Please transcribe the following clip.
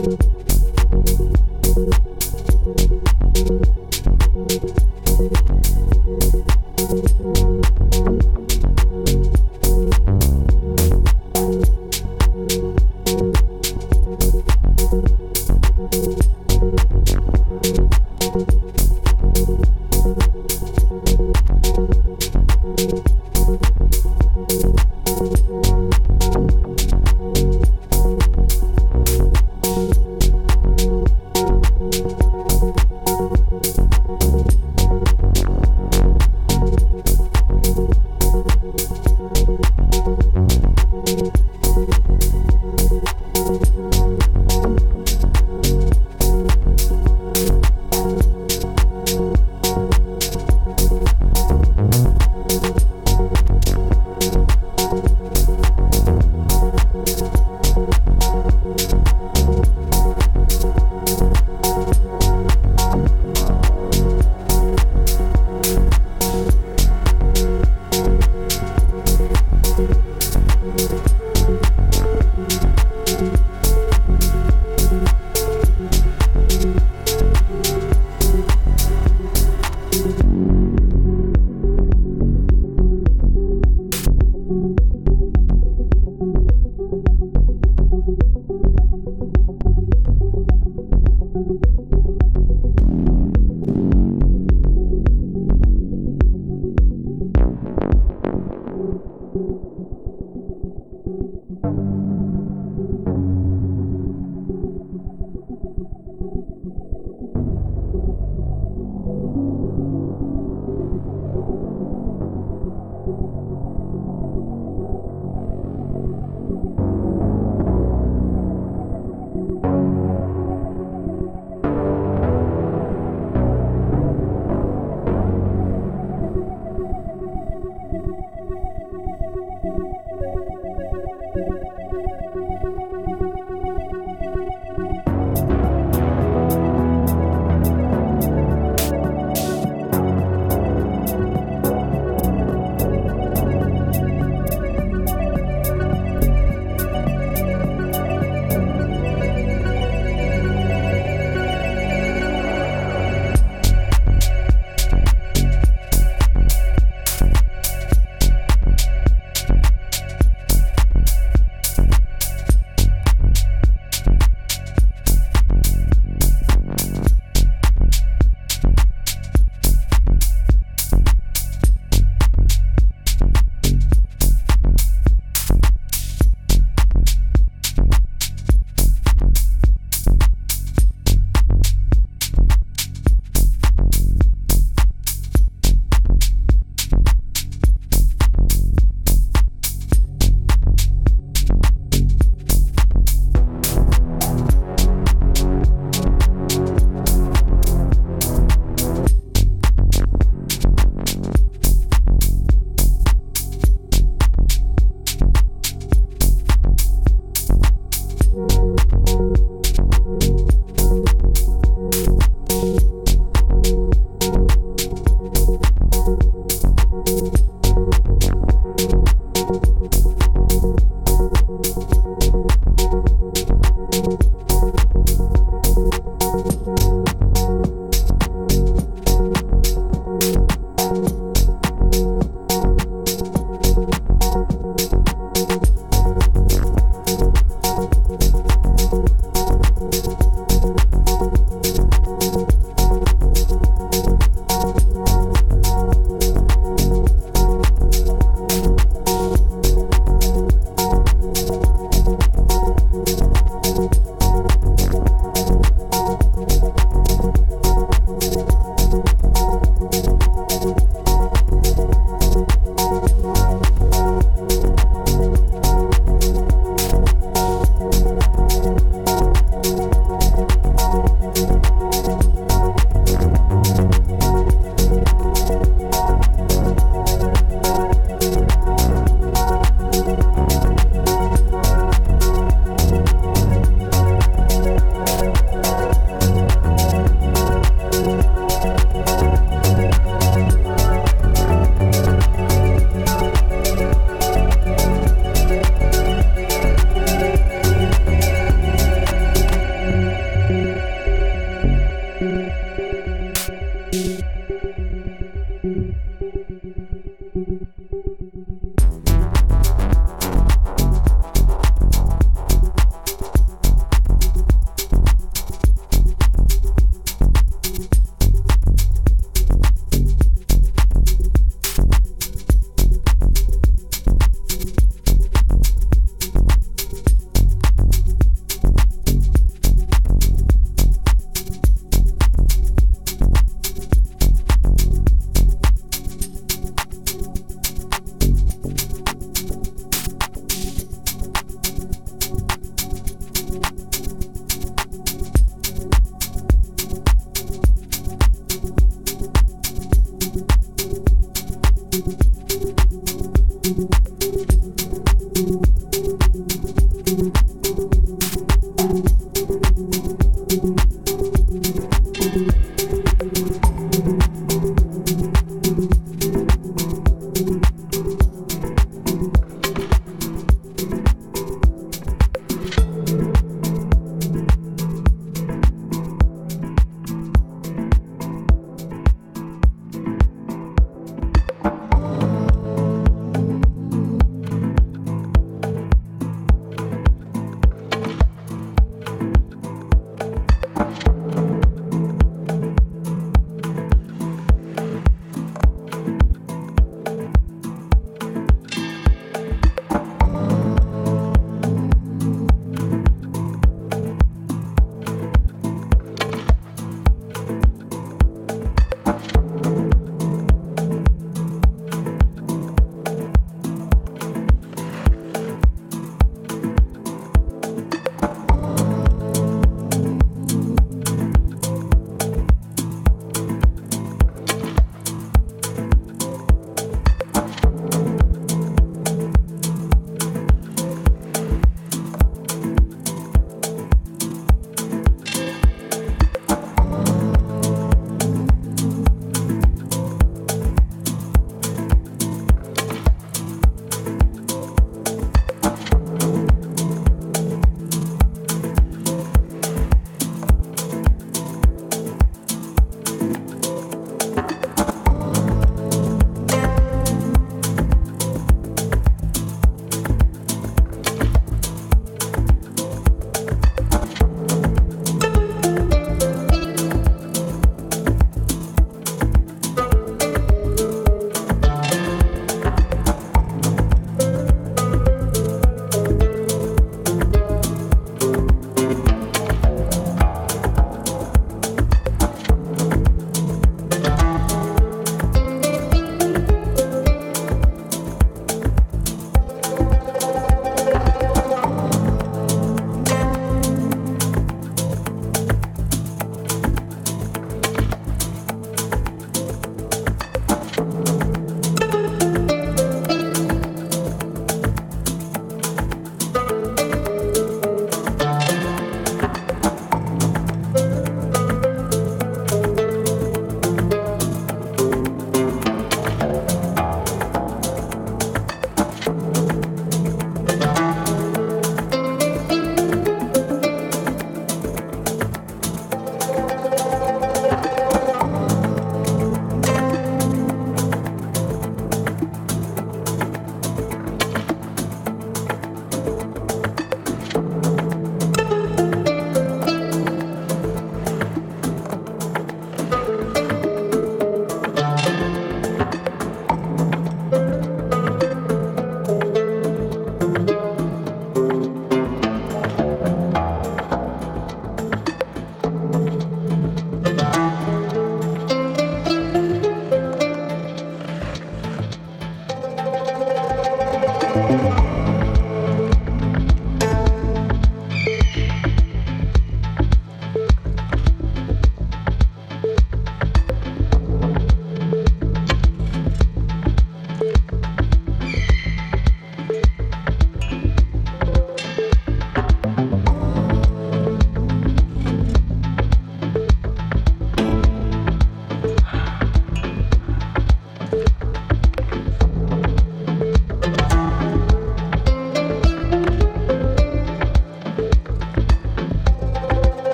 you